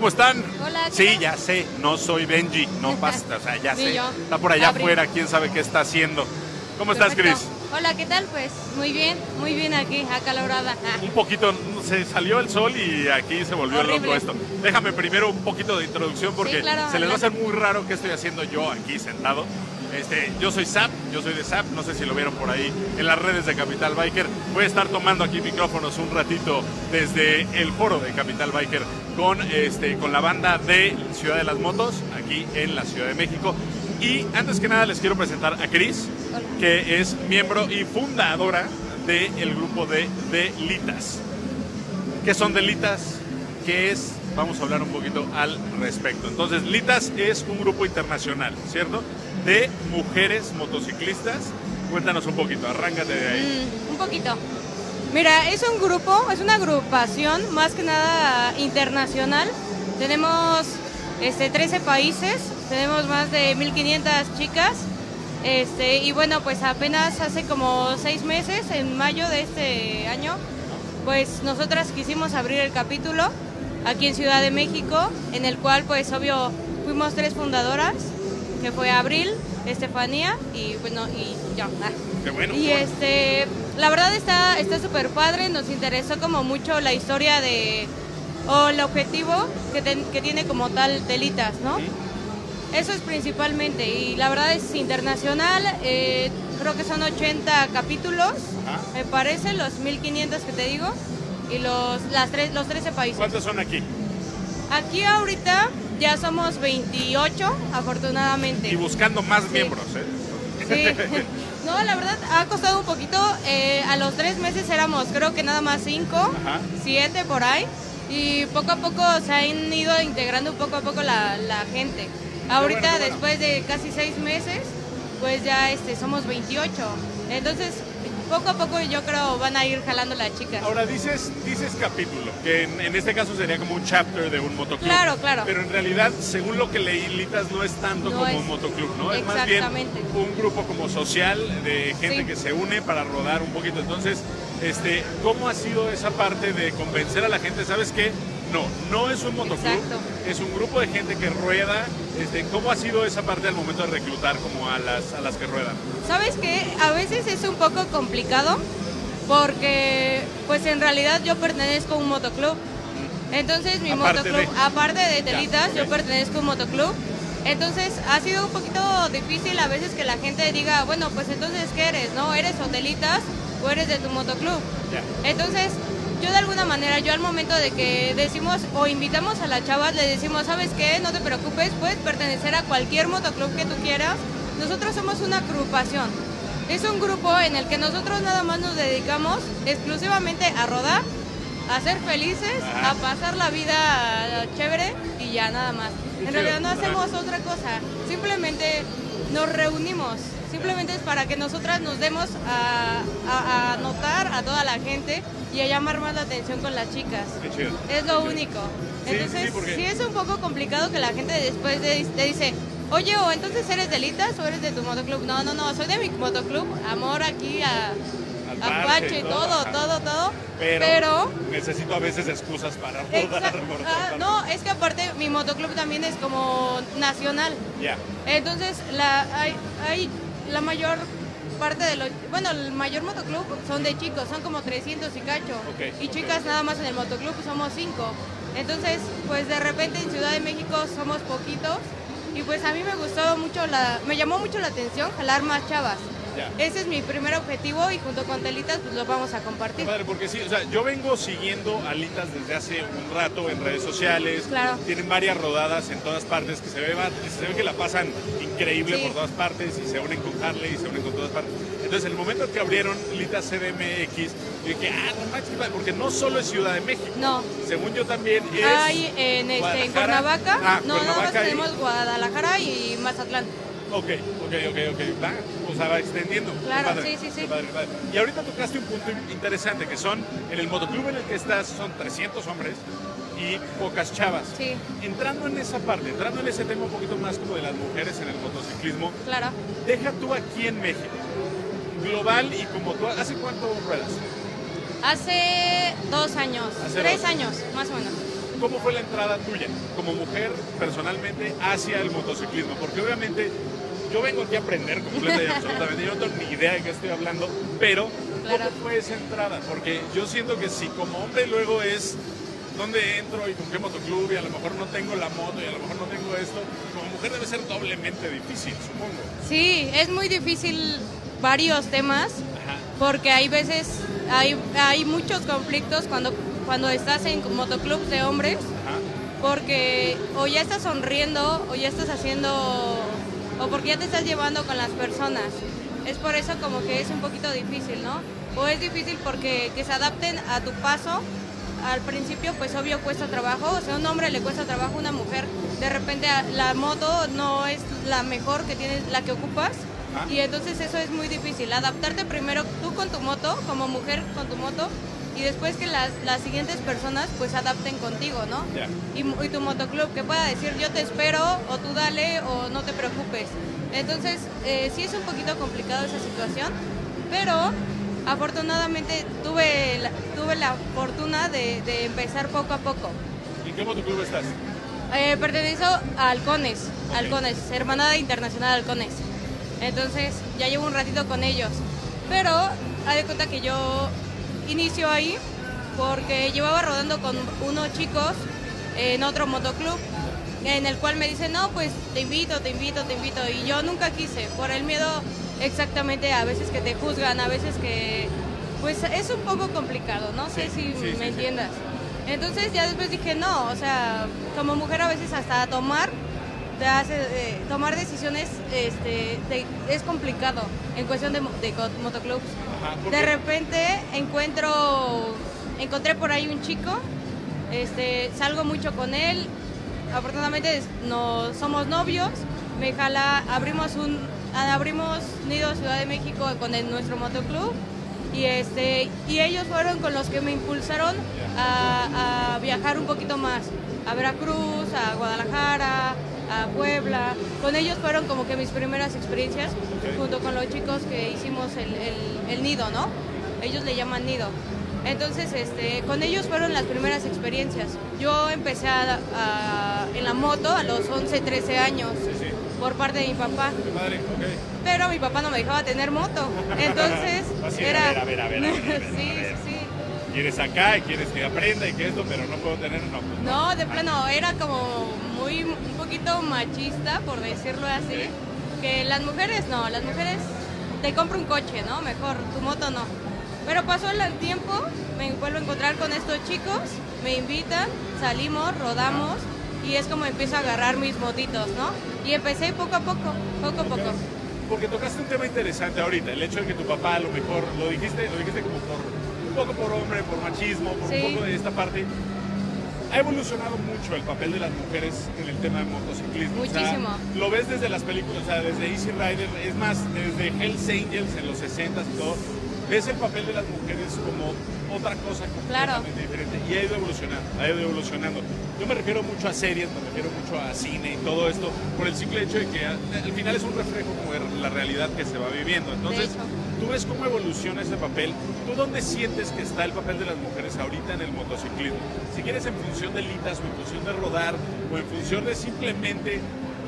¿Cómo están? Hola, ¿qué Sí, tal? ya sé, no soy Benji, no pasa, o sea, ya sé. yo. Está por allá afuera, quién sabe qué está haciendo. ¿Cómo estás, Perfecto. Cris? Hola, ¿qué tal? Pues muy bien, muy bien aquí, acalorada. Un poquito, se salió el sol y aquí se volvió Horrible. loco esto. Déjame primero un poquito de introducción porque Sí, claro, se les va a hacer muy raro qué estoy haciendo yo aquí sentado. Este, yo soy Zap, yo soy de Zap, no sé si lo vieron por ahí en las redes de Capital Biker. Voy a estar tomando aquí micrófonos un ratito desde el foro de Capital Biker con, este, con la banda de Ciudad de las Motos, aquí en la Ciudad de México. Y antes que nada les quiero presentar a Cris, que es miembro y fundadora del grupo de Delitas. ¿Qué son Delitas? ¿Qué es? Vamos a hablar un poquito al respecto. Entonces, Litas es un grupo internacional, ¿cierto? De mujeres motociclistas. Cuéntanos un poquito, arráncate de ahí. mm, un poquito. Mira, es un grupo, es una agrupación más que nada internacional. Tenemos este, 13 países, tenemos más de 1500 chicas. Este, y bueno, pues apenas hace como seis meses, en mayo de este año, pues nosotras quisimos abrir el capítulo aquí en Ciudad de México, en el cual pues obvio fuimos tres fundadoras, que fue Abril, Estefanía y bueno, y yo. Ah. Qué bueno. Y este, la verdad está está súper padre, nos interesó como mucho la historia de, o el objetivo que, que tiene como tal Telitas, ¿no? Eso es principalmente, y la verdad es internacional, eh, creo que son 80 capítulos, Ajá. me parece, los 1500 que te digo, y los, las tres, los 13 países. ¿Cuántos son aquí? Aquí ahorita ya somos 28, afortunadamente. Y buscando más Sí. miembros, ¿eh? Sí. No, la verdad ha costado un poquito. eh, a los tres meses éramos, creo que nada más cinco, Ajá. siete por ahí. Y poco a poco se han ido integrando poco a poco la, la gente. Ahorita, bueno, qué bueno. después de casi seis meses, pues ya este, somos 28. Entonces, poco a poco yo creo van a ir jalando las chicas. Ahora dices, dices capítulo, que en, en este caso sería como un chapter de un motoclub. Claro, claro. Pero en realidad, según lo que leí, Litas no es tanto No como es- un motoclub, ¿no? Es más bien un grupo como social de gente Sí. que se une para rodar un poquito. Entonces, este, ¿cómo ha sido esa parte de convencer a la gente? ¿Sabes qué? No, no es un motoclub, Exacto. es un grupo de gente que rueda. Este, ¿Cómo ha sido esa parte al momento de reclutar como a las, a las que ruedan? ¿Sabes qué? A veces es un poco complicado porque pues en realidad yo pertenezco a un motoclub. Entonces mi Aparte motoclub, de- aparte de Telitas, yo pertenezco a un motoclub. Entonces ha sido un poquito difícil a veces que la gente diga, bueno, pues entonces ¿qué eres? ¿No? ¿Eres o Telitas o eres de tu motoclub? Ya. Entonces, yo de alguna manera, yo al momento de que decimos o invitamos a las chavas, le decimos, ¿sabes qué? No te preocupes, puedes pertenecer a cualquier motoclub que tú quieras. Nosotros somos una agrupación. Es un grupo en el que nosotros nada más nos dedicamos exclusivamente a rodar, a ser felices, a pasar la vida chévere y ya nada más. En realidad no hacemos otra cosa, simplemente nos reunimos, simplemente es para que nosotras nos demos a, a- a notar a toda la gente y a llamar más la atención con las chicas. Qué chido. Es lo único. Sí, Entonces, sí, porque- sí es un poco complicado que la gente después de- te dice, oye, o entonces eres de Litas o eres de tu motoclub. No, no, no, soy de mi motoclub, amor aquí a, Al a parche, Pache, todo, todo, todo, todo. Pero, Pero necesito a veces excusas para rodar. Por Ah, no, es que aparte mi motoclub también es como nacional. Ya. Entonces, la, hay, hay la mayor parte de los... Bueno, el mayor motoclub son de chicos, son como 300 y cacho. Y chicas nada más en el motoclub somos 5. Entonces, pues de repente en Ciudad de México somos poquitos. Y pues a mí me gustó mucho, la, me llamó mucho la atención jalar más chavas. Ya. Ese es mi primer objetivo y junto con Telitas pues lo vamos a compartir. padre, porque sí, o sea, yo vengo siguiendo alitas desde hace un rato en redes sociales. Claro. Tienen varias rodadas en todas partes que se ve, se ve que la pasan increíble Sí. por todas partes y se unen con Harley y se unen con todas partes. Entonces, el momento que abrieron Litas CDMX, yo dije, ah, no manches, qué padre", porque no solo es Ciudad de México. No. Según yo también es. Hay en, este, en. Cuernavaca, Ah, no, nada más Cuernavaca y- tenemos Guadalajara y Mazatlán. Ok, ok, ok, ok. Va, sea, va extendiendo. Claro, padre, sí, sí, sí. padre, padre. Y ahorita tocaste un punto interesante, que son, en el motoclub en el que estás, son 300 hombres y pocas chavas. Sí. Entrando en esa parte, entrando en ese tema un poquito más como de las mujeres en el motociclismo, Claro. deja tú aquí en México, global y como tú, ¿hace cuánto ruedas? Hace dos años, Hace tres dos. años, más o menos. ¿cómo fue la entrada tuya como mujer personalmente hacia el motociclismo? Porque obviamente yo vengo aquí a aprender completamente y absolutamente, yo no tengo ni idea de qué estoy hablando, pero ¿cómo fue esa entrada? Porque yo siento que si como hombre luego es dónde entro y con qué motoclub y a lo mejor no tengo la moto y a lo mejor no tengo esto, como mujer debe ser doblemente difícil, supongo. Sí, es muy difícil varios temas porque hay veces, hay, hay muchos conflictos cuando, cuando estás en motoclubs de hombres porque o ya estás sonriendo o ya estás haciendo o porque ya te estás llevando con las personas. Es por eso como que es un poquito difícil, ¿no? O es difícil porque que se adapten a tu paso. Al principio, pues obvio cuesta trabajo. O sea, a un hombre le cuesta trabajo, una mujer. De repente la moto no es la mejor que tienes, la que ocupas. Y entonces eso es muy difícil. Adaptarte primero tú con tu moto, como mujer con tu moto, y después que las, las siguientes personas pues adapten contigo, ¿no? Y, y, tu motoclub que pueda decir yo te espero o tú dale o no te preocupes. Entonces eh, sí es un poquito complicado esa situación, pero afortunadamente tuve la, tuve la fortuna de, empezar poco a poco. ¿En qué motoclub estás? Eh, pertenezco a Halcones, Halcones, Hermanada Internacional Halcones. Entonces ya llevo un ratito con ellos. Pero haz de cuenta que yo inicio ahí porque llevaba rodando con unos chicos en otro motoclub en el cual me dicen, no, pues te invito, te invito, te invito. Y yo nunca quise, por el miedo exactamente a veces que te juzgan, a veces que, pues es un poco complicado, no sé si me entiendas. Entonces ya después dije, no, o sea, como mujer a veces hasta tomar, te hace, eh, tomar decisiones este, es complicado en cuestión de, de motoclubs. de repente encuentro, encontré por ahí un chico, este, salgo mucho con él, afortunadamente no somos novios, me jala, abrimos un, abrimos Nido Ciudad de México con nuestro motoclub y este y ellos fueron con los que me impulsaron a, viajar un poquito más a Veracruz, a Guadalajara, a Puebla. Con ellos fueron como que mis primeras experiencias, junto con los chicos que hicimos el, el nido, ¿no? Ellos le llaman nido. Entonces, este, con ellos fueron las primeras experiencias. Yo empecé a, en la moto a los 11, 13 años por parte de mi papá. Pero mi papá no me dejaba tener moto. Entonces, era... A ver, a ver, a ver, sí, sí. Quieres acá y quieres que aprenda y que esto, pero no puedo tener, no. Pues no, de plano, era como muy, poquito machista, por decirlo así. Que las mujeres no, las mujeres te compro un coche, ¿no? Mejor, tu moto no. Pero pasó el tiempo, me vuelvo a encontrar con estos chicos, me invitan, salimos, rodamos y es como empiezo a agarrar mis motitos, ¿no? Y empecé poco a poco, poco a poco. Porque tocaste un tema interesante ahorita, el hecho de que tu papá a lo mejor, lo dijiste, lo dijiste como por, un poco por hombre, por machismo, por un poco de esta parte, ha evolucionado mucho el papel de las mujeres en el tema de motociclismo. Muchísimo. lo ves desde las películas, o sea, desde Easy Rider, es más, desde Hells Angels en los 60 y todo ves el papel de las mujeres como otra cosa completamente diferente y ha ido evolucionando, ha ido evolucionando. Yo me refiero mucho a series, me refiero mucho a cine y todo esto por el simple hecho de que al final es un reflejo como de la realidad que se va viviendo. Entonces, tú ves cómo evoluciona ese papel. ¿Tú dónde sientes que está el papel de las mujeres ahorita en el motociclismo? Si quieres en función de litas o en función de rodar o en función de simplemente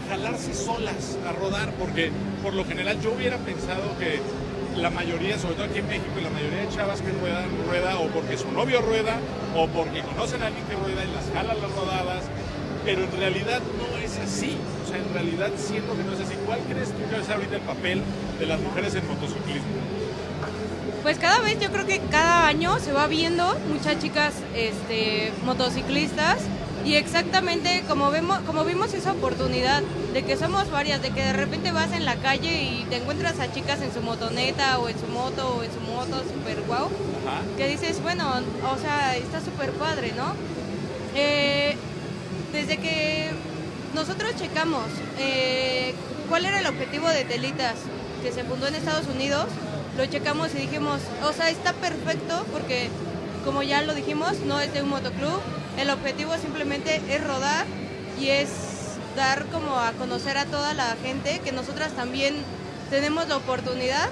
jalarse solas a rodar, porque por lo general yo hubiera pensado que la mayoría, sobre todo aquí en México, la mayoría de chavas que ruedan, rueda o porque su novio rueda o porque conocen a alguien que rueda y las jalan las rodadas, pero en realidad no es así. O sea, en realidad siento que no es así. ¿Cuál crees tú que es ahorita el papel de las mujeres en motociclismo? Pues cada vez yo creo que cada año se va viendo muchas chicas este, motociclistas y exactamente como vemos, como vimos esa oportunidad de que somos varias, de que de repente vas en la calle y te encuentras a chicas en su motoneta o en su moto o en su moto super guau, que dices, bueno, o sea, está súper padre, ¿no? Eh, desde que nosotros checamos eh, cuál era el objetivo de Telitas, que se fundó en Estados Unidos, lo checamos y dijimos, o sea, está perfecto porque, como ya lo dijimos, no es de un motoclub, el objetivo simplemente es rodar y es dar como a conocer a toda la gente que nosotras también tenemos la oportunidad,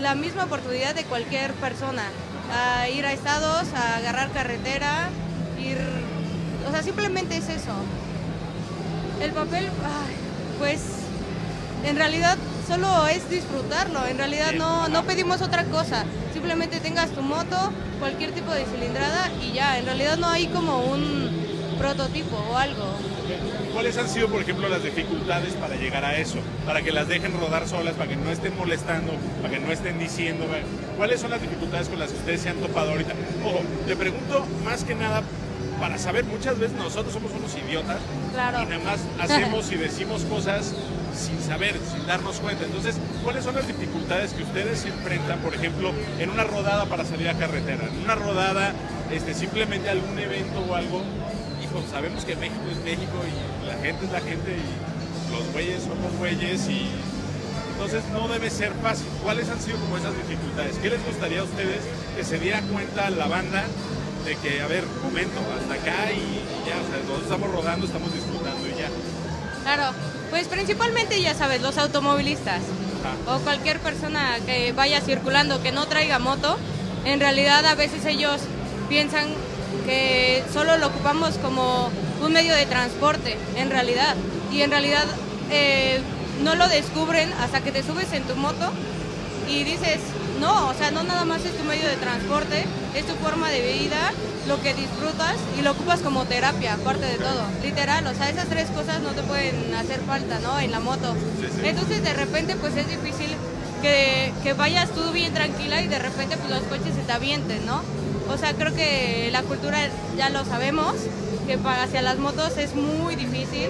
la misma oportunidad de cualquier persona, a ir a estados, a agarrar carretera, ir, sea, simplemente es eso. El papel, pues en realidad solo es disfrutarlo, en realidad no, no pedimos otra cosa, simplemente tengas tu moto, cualquier tipo de cilindrada y ya, en realidad no hay como un prototipo o algo. ¿Cuáles han sido, por ejemplo, las dificultades para llegar a eso? Para que las dejen rodar solas, para que no estén molestando, para que no estén diciendo. ¿Cuáles son las dificultades con las que ustedes se han topado ahorita? Ojo, te pregunto más que nada para saber, muchas veces nosotros somos unos idiotas claro. y nada más hacemos y decimos cosas sin saber, sin darnos cuenta. Entonces, ¿cuáles son las dificultades que ustedes enfrentan, por ejemplo, en una rodada para salir a carretera? En una rodada, este, simplemente algún evento o algo. Hijo, sabemos que México es México y la gente es la gente y los güeyes son los güeyes y entonces no debe ser fácil. ¿Cuáles han sido como esas dificultades? ¿Qué les gustaría a ustedes que se diera cuenta la banda de que, a ver, momento, hasta acá y, ya, o sea, nosotros estamos rodando, estamos disfrutando y ya? Claro, pues principalmente, ya sabes, los automovilistas o cualquier persona que vaya circulando que no traiga moto, en realidad a veces ellos piensan que solo lo ocupamos como un medio de transporte, en realidad. Y en realidad eh, no lo descubren hasta que te subes en tu moto y dices, no, o sea, no nada más es tu medio de transporte, es tu forma de vida, lo que disfrutas y lo ocupas como terapia, aparte de todo. Literal, o sea, esas tres cosas no te pueden hacer falta, ¿no? En la moto. Entonces, de repente, pues es difícil que, que, vayas tú bien tranquila y de repente, pues los coches se te avienten, ¿no? O sea, creo que la cultura ya lo sabemos, que hacia las motos es muy difícil.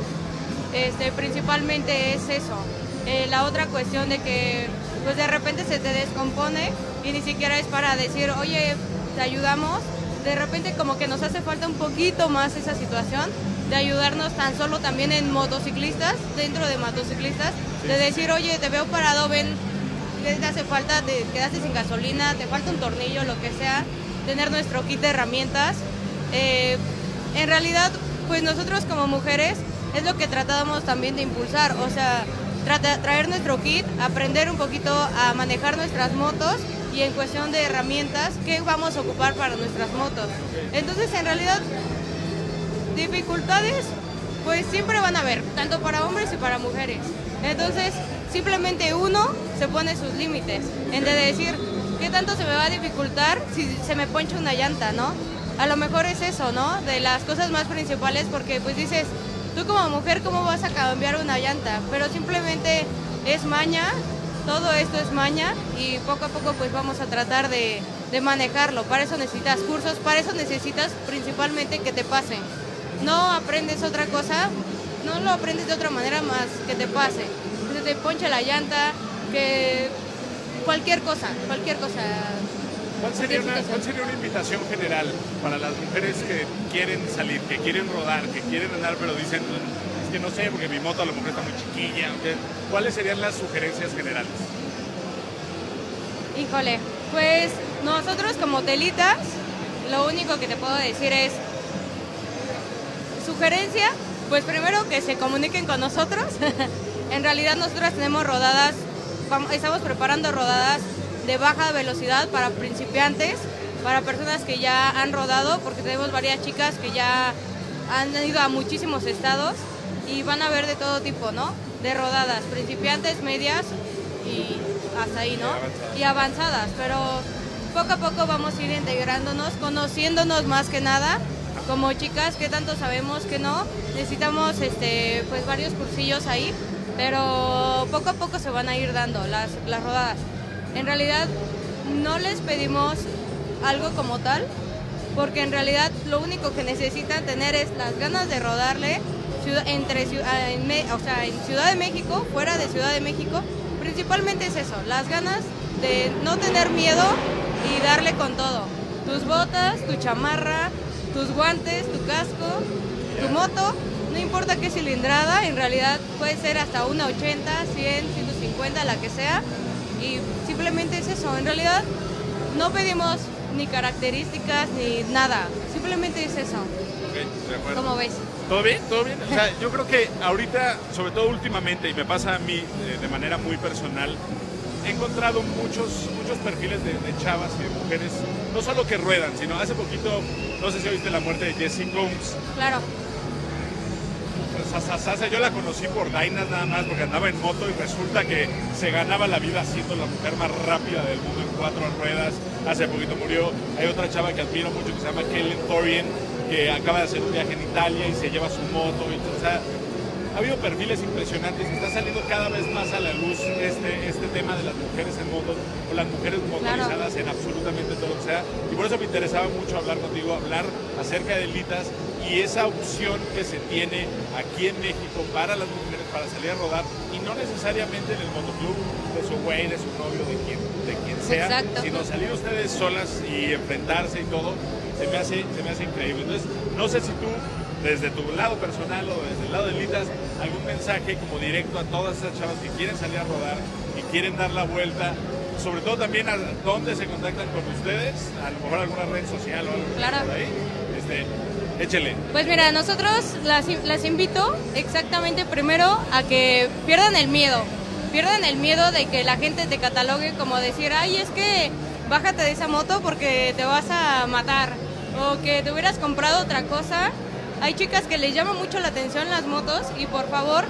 Este, principalmente es eso. Eh, la otra cuestión de que pues de repente se te descompone y ni siquiera es para decir, oye, te ayudamos. De repente como que nos hace falta un poquito más esa situación de ayudarnos tan solo también en motociclistas, dentro de motociclistas, de decir, oye, te veo parado, ven, ¿qué te hace falta? Te quedaste sin gasolina, te falta un tornillo, lo que sea, tener nuestro kit de herramientas. Eh, en realidad, pues nosotros como mujeres es lo que tratábamos también de impulsar, o sea, traer nuestro kit, aprender un poquito a manejar nuestras motos y en cuestión de herramientas, qué vamos a ocupar para nuestras motos. Entonces, en realidad, dificultades, pues siempre van a haber, tanto para hombres y para mujeres. Entonces, simplemente uno se pone sus límites, en de decir, ¿qué tanto se me va a dificultar si se me poncha una llanta, no? A lo mejor es eso, ¿no? De las cosas más principales, porque pues dices, tú como mujer, ¿cómo vas a cambiar una llanta? Pero simplemente es maña, todo esto es maña y poco a poco pues vamos a tratar de, manejarlo. Para eso necesitas cursos, para eso necesitas principalmente que te pasen. No aprendes otra cosa, no lo aprendes de otra manera más que te pase. Que te ponche la llanta, que cualquier cosa, cualquier cosa. ¿Cuál sería, una, ¿Cuál sería, una, invitación general para las mujeres que quieren salir, que quieren rodar, que quieren andar, pero dicen, es que no sé, porque mi moto a lo mejor está muy chiquilla? ¿Cuáles serían las sugerencias generales? Híjole, pues nosotros como telitas, lo único que te puedo decir es, sugerencia, pues primero que se comuniquen con nosotros. en realidad nosotros tenemos rodadas, estamos preparando rodadas de baja velocidad para principiantes, para personas que ya han rodado, porque tenemos varias chicas que ya han ido a muchísimos estados y van a ver de todo tipo, ¿no? De rodadas, principiantes, medias y hasta ahí, ¿no? Y avanzadas, pero poco a poco vamos a ir integrándonos, conociéndonos más que nada como chicas, que tanto sabemos que no, necesitamos este, pues varios cursillos ahí, pero poco a poco se van a ir dando las, las rodadas. En realidad no les pedimos algo como tal, porque en realidad lo único que necesitan tener es las ganas de rodarle entre, ah, en, o sea, en Ciudad de México, fuera de Ciudad de México, principalmente es eso, las ganas de no tener miedo y darle con todo. Tus botas, tu chamarra, tus guantes, tu casco, tu moto, no importa qué cilindrada, en realidad puede ser hasta una 80, 100, 150, la que sea, y simplemente es eso. En realidad no pedimos ni características ni nada. Simplemente es eso. Ok, ¿Cómo ves? ¿Todo bien? ¿Todo bien? O sea, yo creo que ahorita, sobre todo últimamente, y me pasa a mí eh, de manera muy personal, he encontrado muchos, muchos perfiles de, de chavas y de mujeres, no solo que ruedan, sino hace poquito, no sé si oíste la muerte de Jessie Combs. Claro. Sasa, yo la conocí por Dainas nada más porque andaba en moto y resulta que se ganaba la vida siendo la mujer más rápida del mundo en cuatro ruedas. Hace poquito murió. Hay otra chava que admiro mucho que se llama Kellen Thorien que acaba de hacer un viaje en Italia y se lleva su moto. Y, o sea, ha habido perfiles impresionantes y está saliendo cada vez más a la luz este, este tema de las mujeres en motos o las mujeres motorizadas en absolutamente todo lo que sea. Y por eso me interesaba mucho hablar contigo, hablar acerca de Litas y esa opción que se tiene aquí en México para las mujeres para salir a rodar y no necesariamente en el motoclub de su güey, de su novio, de quien, de quien sea, sino salir ustedes solas y enfrentarse y todo, se me hace, se me hace increíble. Entonces, no sé si tú desde tu lado personal o desde el lado de Litas, algún mensaje como directo a todas esas chavas que quieren salir a rodar y quieren dar la vuelta, sobre todo también a dónde se contactan con ustedes, a lo mejor alguna red social o algo claro. por ahí. Este, échele. Pues mira, nosotros las, las invito exactamente primero a que pierdan el miedo, pierdan el miedo de que la gente te catalogue como decir, ay, es que bájate de esa moto porque te vas a matar, o que te hubieras comprado otra cosa hay chicas que les llama mucho la atención las motos y por favor,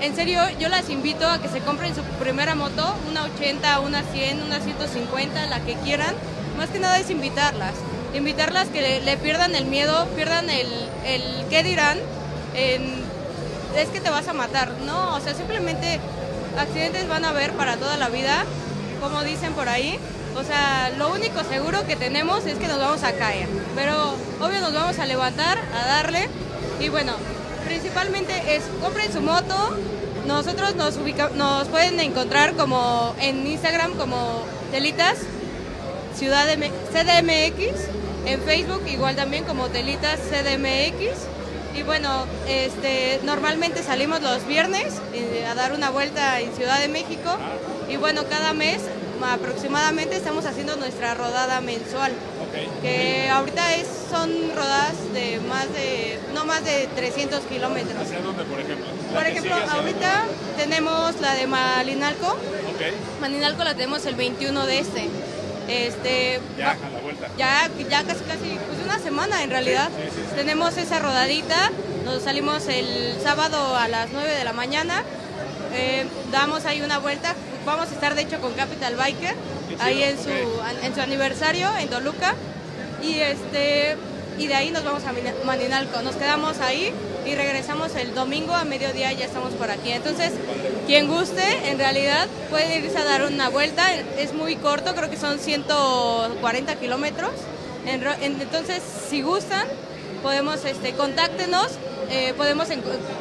en serio, yo las invito a que se compren su primera moto, una 80, una 100, una 150, la que quieran. Más que nada es invitarlas. Invitarlas que le, pierdan el miedo, pierdan el, el qué dirán, es que te vas a matar. No, o sea, simplemente accidentes van a haber para toda la vida, como dicen por ahí. O sea, lo único seguro que tenemos es que nos vamos a caer, pero obvio nos vamos a levantar, a darle y bueno, principalmente es compren su moto. Nosotros nos nos pueden encontrar como en Instagram como Telitas Ciudad de CDMX, en Facebook igual también como Telitas CDMX. Y bueno, este, normalmente salimos los viernes eh, a dar una vuelta en Ciudad de México y bueno, cada mes aproximadamente estamos haciendo nuestra rodada mensual. Que ahorita es, son rodadas de más de, no más de 300 kilómetros. ¿Hacia dónde, por ejemplo? Por ejemplo, ahorita tenemos la de Malinalco. Malinalco la tenemos el 21 de este. Este, ya, Ya, ya casi, casi, pues una semana en realidad. tenemos esa rodadita, nos salimos el sábado a las 9 de la mañana, eh, damos ahí una vuelta, Vamos a estar de hecho con Capital Biker, ahí en su, en su aniversario en Toluca. Y, este, y de ahí nos vamos a Maninalco. Nos quedamos ahí y regresamos el domingo a mediodía ya estamos por aquí. Entonces, quien guste, en realidad puede irse a dar una vuelta. Es muy corto, creo que son 140 kilómetros. Entonces, si gustan, podemos, este, contáctenos, eh, podemos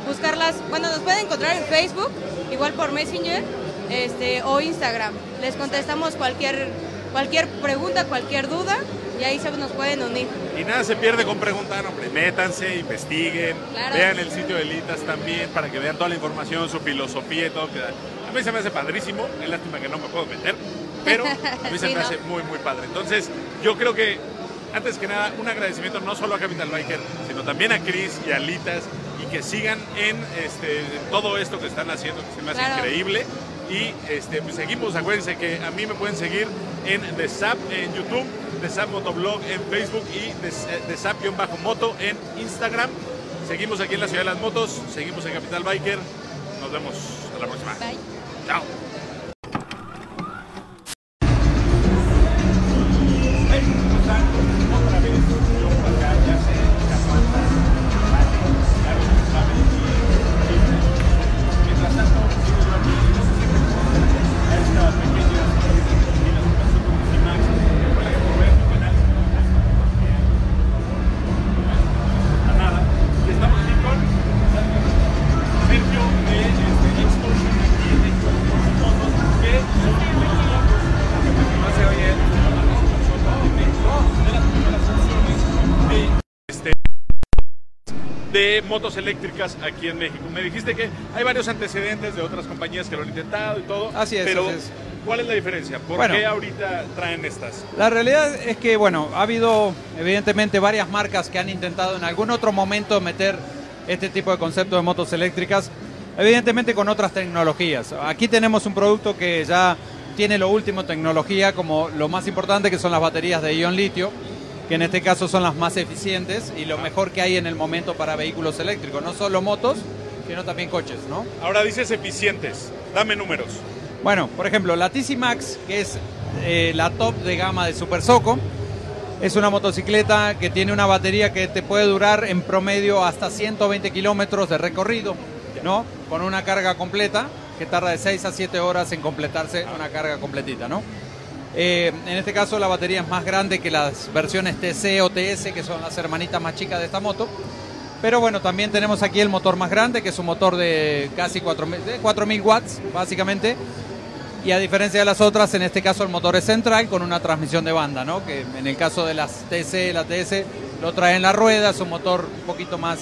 buscarlas, bueno, nos pueden encontrar en Facebook, igual por Messenger este, o Instagram. Les contestamos cualquier, cualquier pregunta, cualquier duda y ahí se nos pueden unir. Y nada se pierde con preguntar, hombre, métanse, investiguen, vean el sitio de Litas también para que vean toda la información, su filosofía y todo. Que a mí se me hace padrísimo, es lástima que no me puedo meter, pero a mí se me hace muy, muy padre. Entonces, yo creo que, antes que nada, un agradecimiento no solo a Capital Biker, sino también a Chris y a Litas y que sigan en, este, todo esto que están haciendo, que se me hace increíble. Y este, pues seguimos, acuérdense que a mí me pueden seguir en The Zap en YouTube, The Zap Motoblog en Facebook y The, Zap-Moto en Instagram. Seguimos aquí en la Ciudad de las Motos, seguimos en Capital Biker. Nos vemos a la próxima. Bye. Chao. Motos eléctricas aquí en México. Me dijiste que hay varios antecedentes de otras compañías que lo han intentado y todo. Así es. Pero, ¿cuál es la diferencia? ¿Por qué ahorita traen estas? La realidad es que, bueno, ha habido evidentemente varias marcas que han intentado en algún otro momento meter este tipo de concepto de motos eléctricas, evidentemente con otras tecnologías. Aquí tenemos un producto que ya tiene lo último en tecnología, como lo más importante que son las baterías de ion litio, que en este caso son las más eficientes y lo mejor que hay en el momento para vehículos eléctricos, no solo motos, sino también coches, ¿no? Ahora dices eficientes, dame números. Bueno, por ejemplo, la TC Max, que es eh, la top de gama de Super Soco, es una motocicleta que tiene una batería que te puede durar en promedio hasta 120 kilómetros de recorrido, ¿no? Con una carga completa que tarda de 6 a 7 horas en completarse una carga completita, ¿no? Eh, en este caso la batería es más grande que las versiones TC o TS, que son las hermanitas más chicas de esta moto. Pero bueno, también tenemos aquí el motor más grande, que es un motor de casi 4.000 watts, básicamente. Y a diferencia de las otras, en este caso el motor es central con una transmisión de banda, ¿no? Que en el caso de las TC, la TS, lo trae en la rueda, es un motor un poquito más,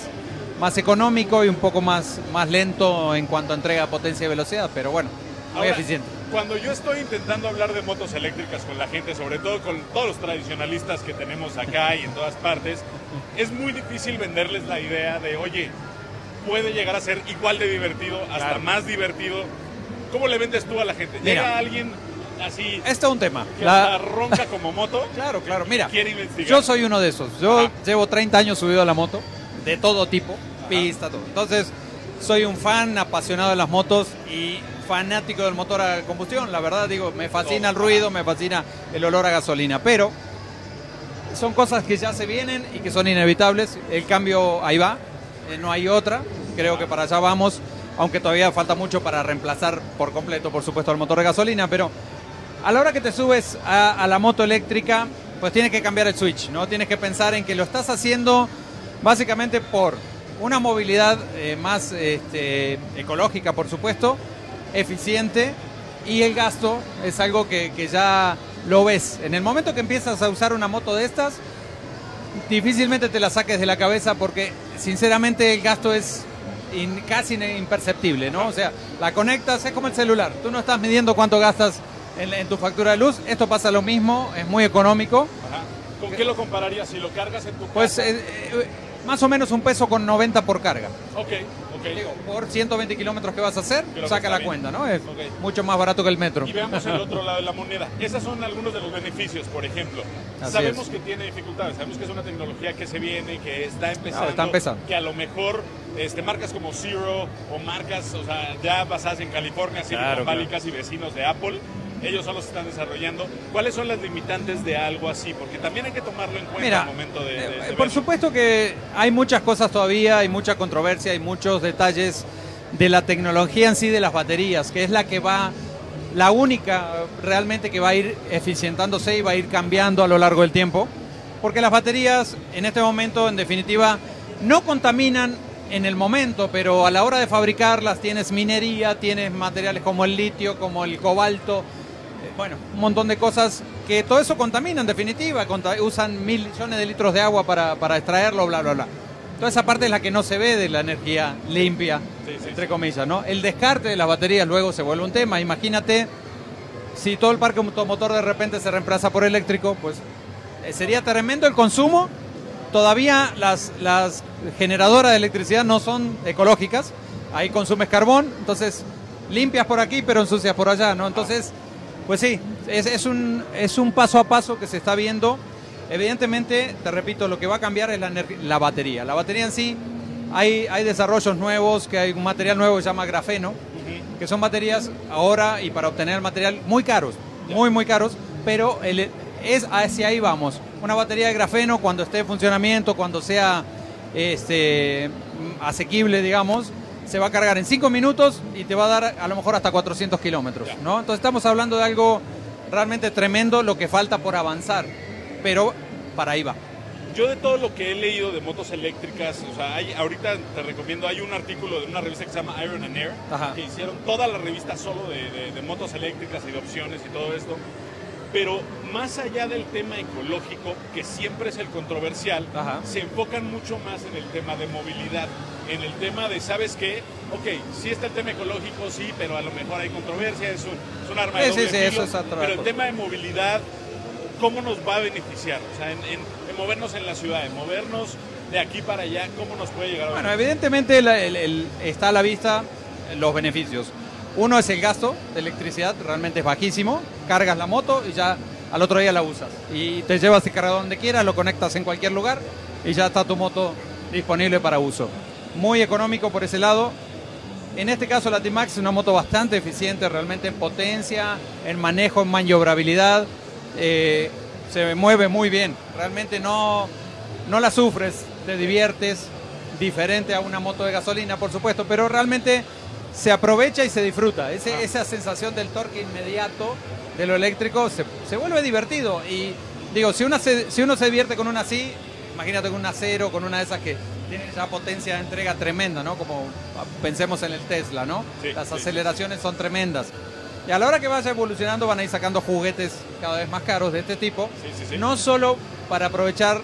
más económico y un poco más, más lento en cuanto a entrega potencia y velocidad, pero bueno, muy eficiente. Cuando yo estoy intentando hablar de motos eléctricas con la gente, sobre todo con todos los tradicionalistas que tenemos acá y en todas partes, es muy difícil venderles la idea de, oye, puede llegar a ser igual de divertido, hasta más divertido ¿Cómo le vendes tú a la gente? Llega alguien así. Este es un tema. Que la ronca como moto. claro, claro. Mira, yo soy uno de esos. Yo llevo 30 años subido a la moto, de todo tipo, pista, todo. Entonces, soy un fan apasionado de las motos y fanático del motor a combustión. La verdad, digo, me fascina el ruido, me fascina el olor a gasolina. Pero son cosas que ya se vienen y que son inevitables. El cambio ahí va, eh, no hay otra. Creo que para allá vamos aunque todavía falta mucho para reemplazar por completo, por supuesto, el motor de gasolina, pero a la hora que te subes a, la moto eléctrica, pues tienes que cambiar el switch, ¿no? Tienes que pensar en que lo estás haciendo básicamente por una movilidad eh, más este, ecológica, por supuesto, eficiente, y el gasto es algo que, que ya lo ves. En el momento que empiezas a usar una moto de estas, difícilmente te la saques de la cabeza porque sinceramente el gasto es casi imperceptible, ¿no? O sea, la conectas, es como el celular. Tú no estás midiendo cuánto gastas en, tu factura de luz. Esto pasa lo mismo, es muy económico. ¿Con qué lo compararías si lo cargas en tu pues, casa? Pues más o menos un peso con 90 por carga. Ok, ok. Digo, por 120 kilómetros que vas a hacer, saca la cuenta, ¿no? Es mucho más barato que el metro. Y veamos el otro lado de la moneda. Esos son algunos de los beneficios, por ejemplo. sabemos que tiene dificultades, sabemos que es una tecnología que se viene, que está empezando. está empezando. Que a lo mejor este, marcas como Zero o marcas, o sea, ya basadas en California, Silicon Valley, casi vecinos de Apple, ellos solo se están desarrollando. ¿Cuáles son las limitantes de algo así? Porque también hay que tomarlo en cuenta al momento de... Eh, por supuesto que hay muchas cosas todavía, hay mucha controversia, hay muchos detalles de la tecnología en sí de las baterías, que es la que va, la única realmente que va a ir eficientándose y va a ir cambiando a lo largo del tiempo. Porque las baterías en este momento, en definitiva, no contaminan en el momento, pero a la hora de fabricarlas tienes minería, tienes materiales como el litio, como el cobalto, bueno, un montón de cosas que todo eso contamina en definitiva, usan mil millones de litros de agua para, extraerlo, bla, bla, bla. Toda esa parte es la que no se ve de la energía limpia, entre comillas, ¿no? El descarte de las baterías luego se vuelve un tema. Imagínate si todo el parque automotor de repente se reemplaza por eléctrico, pues eh, sería tremendo el consumo. Todavía las, las generadoras de electricidad no son ecológicas, ahí consumes carbón, entonces limpias por aquí pero ensucias por allá, ¿no? Entonces pues sí, es, un, es un paso a paso que se está viendo. Evidentemente, te repito, lo que va a cambiar es la, la batería. La batería en sí, hay, hay desarrollos nuevos, que hay un material nuevo que se llama grafeno, que son baterías ahora y para obtener material muy caros, muy, muy caros, pero el, es hacia ahí vamos. Una batería de grafeno cuando esté en funcionamiento, cuando sea este, asequible, digamos, se va a cargar en 5 minutos y te va a dar a lo mejor hasta 400 kilómetros, ¿no? Entonces estamos hablando de algo realmente tremendo, lo que falta por avanzar, pero para ahí va. Yo de todo lo que he leído de motos eléctricas, o sea, hay, ahorita te recomiendo, hay un artículo de una revista que se llama Iron and Air, que hicieron toda la revista solo de motos eléctricas y de opciones y todo esto. Pero más allá del tema ecológico, que siempre es el controversial, se enfocan mucho más en el tema de movilidad, en el tema de, ¿sabes qué? Ok, sí está el tema ecológico, sí, pero a lo mejor hay controversia, es un, arma de doble sí, sí, eso es Pero el tema de movilidad, ¿cómo nos va a beneficiar? O sea, en, movernos en la ciudad, en movernos de aquí para allá, ¿cómo nos puede llegar a Bueno, evidentemente está a la vista los beneficios. Uno es el gasto de electricidad, realmente es bajísimo. Cargas la moto y ya al otro día la usas. Y te llevas el cargador donde quieras, lo conectas en cualquier lugar y ya está tu moto disponible para uso. Muy económico por ese lado. En este caso la T-Max es una moto bastante eficiente, realmente en potencia, en manejo, en maniobrabilidad. Eh, se mueve muy bien. Realmente no, no la sufres, te diviertes. Diferente a una moto de gasolina, por supuesto, pero realmente se aprovecha y se disfruta. Ese, Ah. Esa sensación del torque inmediato de lo eléctrico se, se vuelve divertido. Y digo, si uno, se, si uno se divierte con una así, imagínate con una acero, con una de esas que tiene ya potencia de entrega tremenda, ¿no? Como pensemos en el Tesla, ¿no? Sí, Las sí. aceleraciones son tremendas. Y a la hora que vaya evolucionando van a ir sacando juguetes cada vez más caros de este tipo. Sí, sí, sí. No solo para aprovechar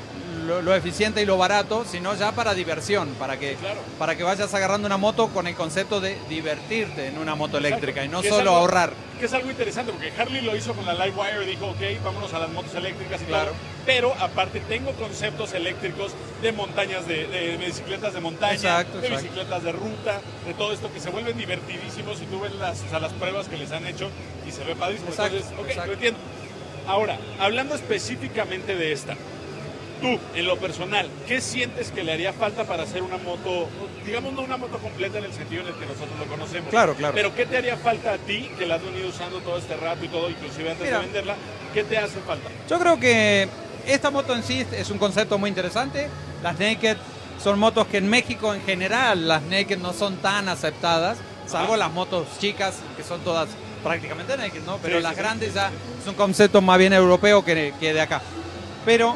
lo, lo eficiente y lo barato, sino ya para diversión, para que, Claro. para que vayas agarrando una moto con el concepto de divertirte en una moto eléctrica y no solo algo- ahorrar. Que es algo interesante, porque Harley lo hizo con la Livewire dijo, ok, vámonos a las motos eléctricas y Claro. todo. Pero aparte tengo conceptos eléctricos de montañas, de, de bicicletas de montaña, Exacto, de exacto. bicicletas de ruta, de todo esto que se vuelven divertidísimos y tú ves las, o sea, las pruebas que les han hecho y se ve padrísimo. Exacto, Entonces, ok, exacto. lo entiendo. Ahora, hablando específicamente de esta, tú, en lo personal, ¿qué sientes que le haría falta para hacer una moto, digamos no una moto completa en el sentido en el que nosotros lo conocemos? Claro, claro. Pero ¿qué te haría falta a ti, que la has venido usando todo este rato y todo, inclusive antes Mira. de venderla? ¿Qué te hace falta? Yo creo que esta moto en sí es un concepto muy interesante. Las Naked son motos que en México en general las Naked no son tan aceptadas, salvo las motos chicas que son todas prácticamente Naked, ¿no? Pero Sí, las sí, sí. grandes ya es un concepto más bien europeo que, que de acá. Pero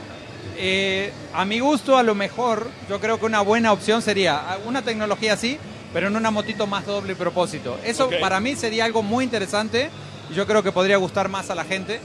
eh, a mi gusto, a lo mejor, yo creo que una buena opción sería una tecnología así, pero en una motito más doble propósito. Eso para mí sería algo muy interesante y yo creo que podría gustar más a la gente.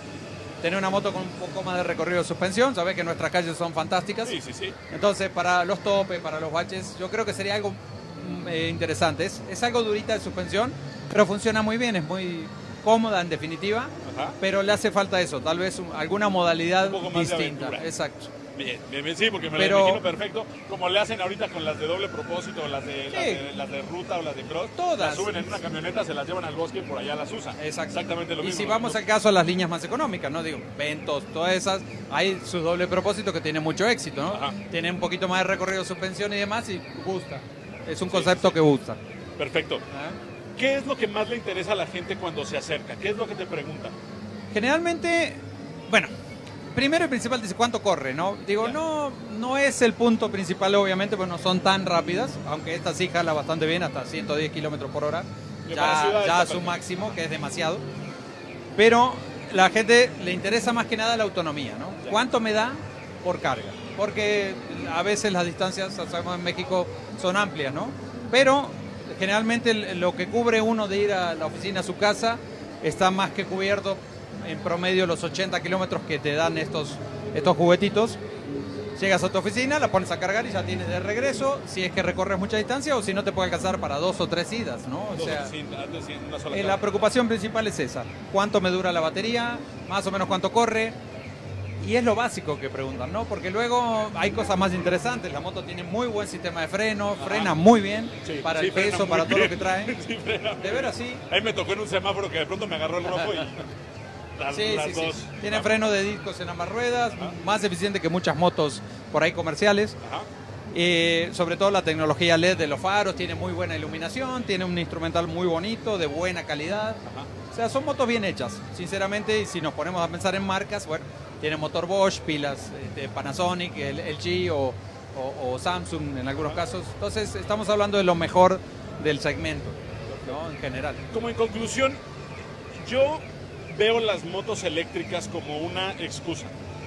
Tener una moto con un poco más de recorrido de suspensión, sabes que nuestras calles son fantásticas. Sí, sí, sí. Entonces, para los topes, para los baches, yo creo que sería algo mm, eh, interesante. Es, es algo durita de suspensión, pero funciona muy bien, es muy cómoda en definitiva. Ajá. Pero le hace falta eso, tal vez un- alguna modalidad Un poco más de distinta. Exacto. Bien, bien, bien, sí, porque me Pero- lo imagino perfecto. Como le hacen ahorita con las de doble propósito, o las de, las, Sí. de, las de ruta o las de cross. Todas. Las suben en una camioneta, se las llevan al bosque y por allá las usan. Exacto. Exactamente lo y mismo. si ¿no? vamos al caso a las líneas más económicas, ¿no? Digo, Ventos, todas esas, hay su doble propósito que tiene mucho éxito, ¿no? Ajá. Tiene un poquito más de recorrido de suspensión y demás y gusta. Es un Sí, concepto sí. que gusta. Perfecto. ¿ah? ¿Qué es lo que más le interesa a la gente cuando se acerca? ¿Qué es lo que te preguntan? Generalmente, bueno, primero y principal dice cuánto corre, ¿no? Digo, no, no es el punto principal, obviamente, pues no son tan rápidas, aunque esta sí jala bastante bien, hasta 110 kilómetros por hora, ya, ya a su máximo, que es demasiado. Pero la gente le interesa más que nada la autonomía, ¿no? ¿Cuánto me da por carga? Porque a veces las distancias, sabemos en México, son amplias, ¿no? Pero generalmente lo que cubre uno de ir a la oficina a su casa está más que cubierto en promedio los 80 kilómetros que te dan estos, estos juguetitos. Llegas a tu oficina, la pones a cargar y ya tienes de regreso, si es que recorres mucha distancia o si no te puede alcanzar para dos o tres idas, ¿no? O sea, eh, la preocupación principal es esa. ¿Cuánto me dura la batería? Más o menos cuánto corre. Y es lo básico que preguntan, ¿no? Porque luego hay cosas más interesantes. La moto tiene muy buen sistema de freno, Ajá. frena muy bien Sí, para sí, el peso, para todo lo que trae. Sí, De veras, sí. Ahí me tocó en un semáforo que de pronto me agarró el rojo y las, Sí, las dos. Tiene Ajá. freno de discos en ambas ruedas, Ajá. más eficiente que muchas motos por ahí comerciales. Ajá. Eh, sobre todo la tecnología LED de los faros, tiene muy buena iluminación, tiene un instrumental muy bonito, de buena calidad. Ajá. O sea, son motos bien hechas, sinceramente, y si nos ponemos a pensar en marcas, bueno, tiene motor Bosch, pilas de Panasonic, el LG o, o- o Samsung en algunos casos. Entonces, estamos hablando de lo mejor del segmento, ¿no? En general. Como en conclusión, yo veo las motos eléctricas como una excusa.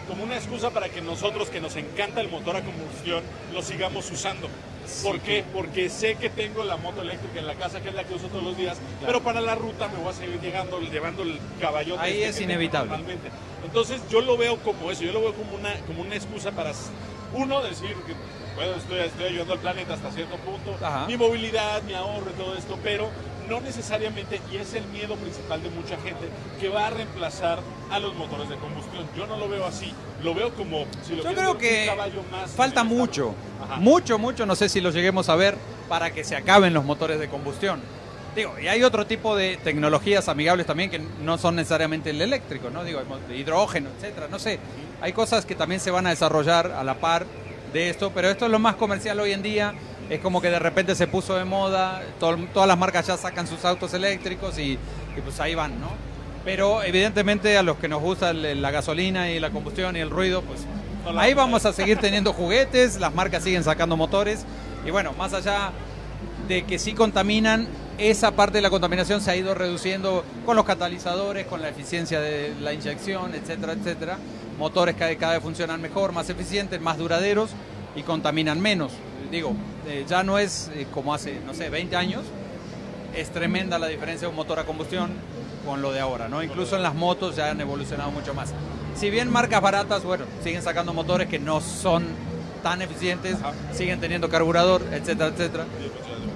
Como una excusa para que nosotros, que nos encanta el motor a combustión, lo sigamos usando. ¿Por qué? Porque sé que tengo la moto eléctrica en la casa, que es la que uso todos los días, pero para la ruta me voy a seguir llegando, llevando el caballote. Ahí este es inevitable. Entonces yo lo veo como eso, yo lo veo como una, como una excusa para, uno, decir que bueno, estoy, estoy ayudando al planeta hasta cierto punto, Ajá. mi movilidad, mi ahorro y todo esto, pero no necesariamente, y es el miedo principal de mucha gente, que va a reemplazar a los motores de combustión. Yo no lo veo así, lo veo como si lo Yo creo que un caballo más falta mucho, mucho, mucho, no sé si lo lleguemos a ver para que se acaben los motores de combustión. Digo, y hay otro tipo de tecnologías amigables también que no son necesariamente el eléctrico, ¿no? Digo, hidrógeno, etcétera, no sé. Hay cosas que también se van a desarrollar a la par de esto, pero esto es lo más comercial hoy en día. Es como que de repente se puso de moda, todas las marcas ya sacan sus autos eléctricos y, y pues ahí van, ¿no? Pero evidentemente a los que nos gusta la gasolina y la combustión y el ruido, pues ahí vamos a seguir teniendo juguetes, las marcas siguen sacando motores y bueno, más allá de que sí contaminan, esa parte de la contaminación se ha ido reduciendo con los catalizadores, con la eficiencia de la inyección, etcétera, etcétera. Motores que cada vez funcionan mejor, más eficientes, más duraderos y contaminan menos. Digo, eh, ya no es eh, como hace, no sé, 20 años. Es tremenda la diferencia de un motor a combustión con lo de ahora, ¿no? Incluso en las motos ya han evolucionado mucho más. Si bien marcas baratas, bueno, siguen sacando motores que no son tan eficientes, siguen teniendo carburador, etcétera, etcétera.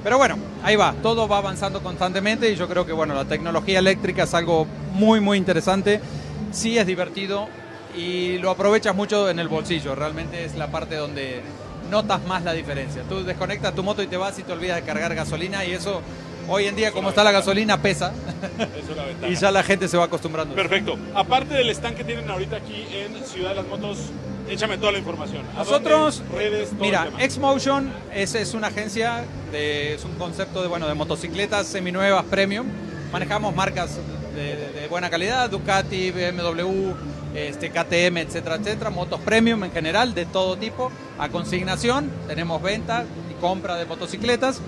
Pero bueno, ahí va, todo va avanzando constantemente y yo creo que bueno, la tecnología eléctrica es algo muy muy interesante, sí es divertido y lo aprovechas mucho en el bolsillo, realmente es la parte donde notas más la diferencia. Tú desconectas tu moto y te vas y te olvidas de cargar gasolina y eso hoy en día como está la gasolina pesa y ya la gente se va acostumbrando. Perfecto. Aparte del stand que tienen ahorita aquí en Ciudad de las Motos, échame toda la información. Nosotros, redes, mira, Xmotion es, es una agencia, de, es un concepto de, bueno, de motocicletas seminuevas premium. Manejamos marcas de, buena calidad, Ducati, BMW, este, KTM, etcétera, etcétera, motos premium en general, de todo tipo, a consignación, tenemos venta y compra de motocicletas.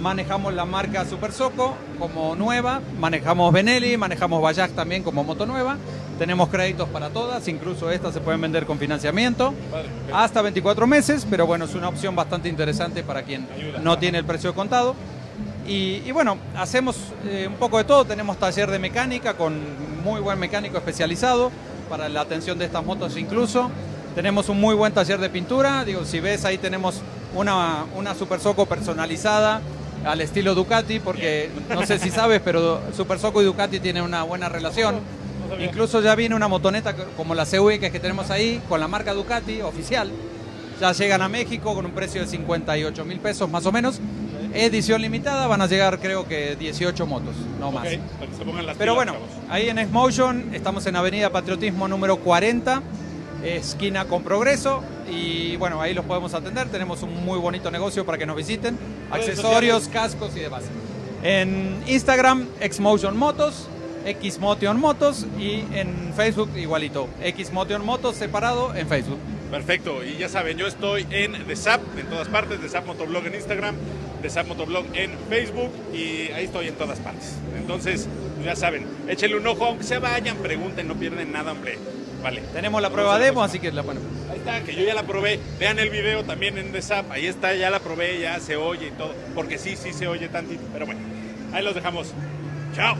Manejamos la marca Super Soco como nueva, manejamos Benelli, manejamos Bayak también como moto nueva, tenemos créditos para todas, incluso estas se pueden vender con financiamiento hasta 24 meses, pero bueno, es una opción bastante interesante para quien no tiene el precio contado. Y, bueno, hacemos eh, un poco de todo, tenemos taller de mecánica con muy buen mecánico especializado para la atención de estas motos incluso. Tenemos un muy buen taller de pintura, digo, si ves ahí tenemos una, una Super Soco personalizada al estilo Ducati, porque no sé si sabes, pero Super Soco y Ducati tienen una buena relación. Incluso ya viene una motoneta como la CW que, tenemos ahí, con la marca Ducati oficial. Ya llegan a México con un precio de 58 mil pesos más o menos. Edición limitada, van a llegar creo que 18 motos, no más. Pero bueno, ahí en Xmotion estamos en Avenida Patriotismo número 40 esquina con progreso. Y bueno, ahí los podemos atender. Tenemos un muy bonito negocio para que nos visiten. Accesorios, cascos y demás. En Instagram, Xmotion Motos, Xmotion Motos y en Facebook igualito. Xmotion Motos separado en Facebook. Perfecto, y ya saben, yo estoy en The Zap, en todas partes, The Zap Motoblog en Instagram, The Zap Motoblog en Facebook y ahí estoy en todas partes. Entonces, ya saben, échenle un ojo, aunque se vayan, pregunten, no pierden nada, hombre. Vale. Tenemos la prueba demo, así que la bueno. Ahí está, que yo ya la probé. Vean el video también en The Zap. Ahí está, ya la probé, ya se oye y todo. Porque sí, sí se oye tantito. Pero bueno, ahí los dejamos. Chao.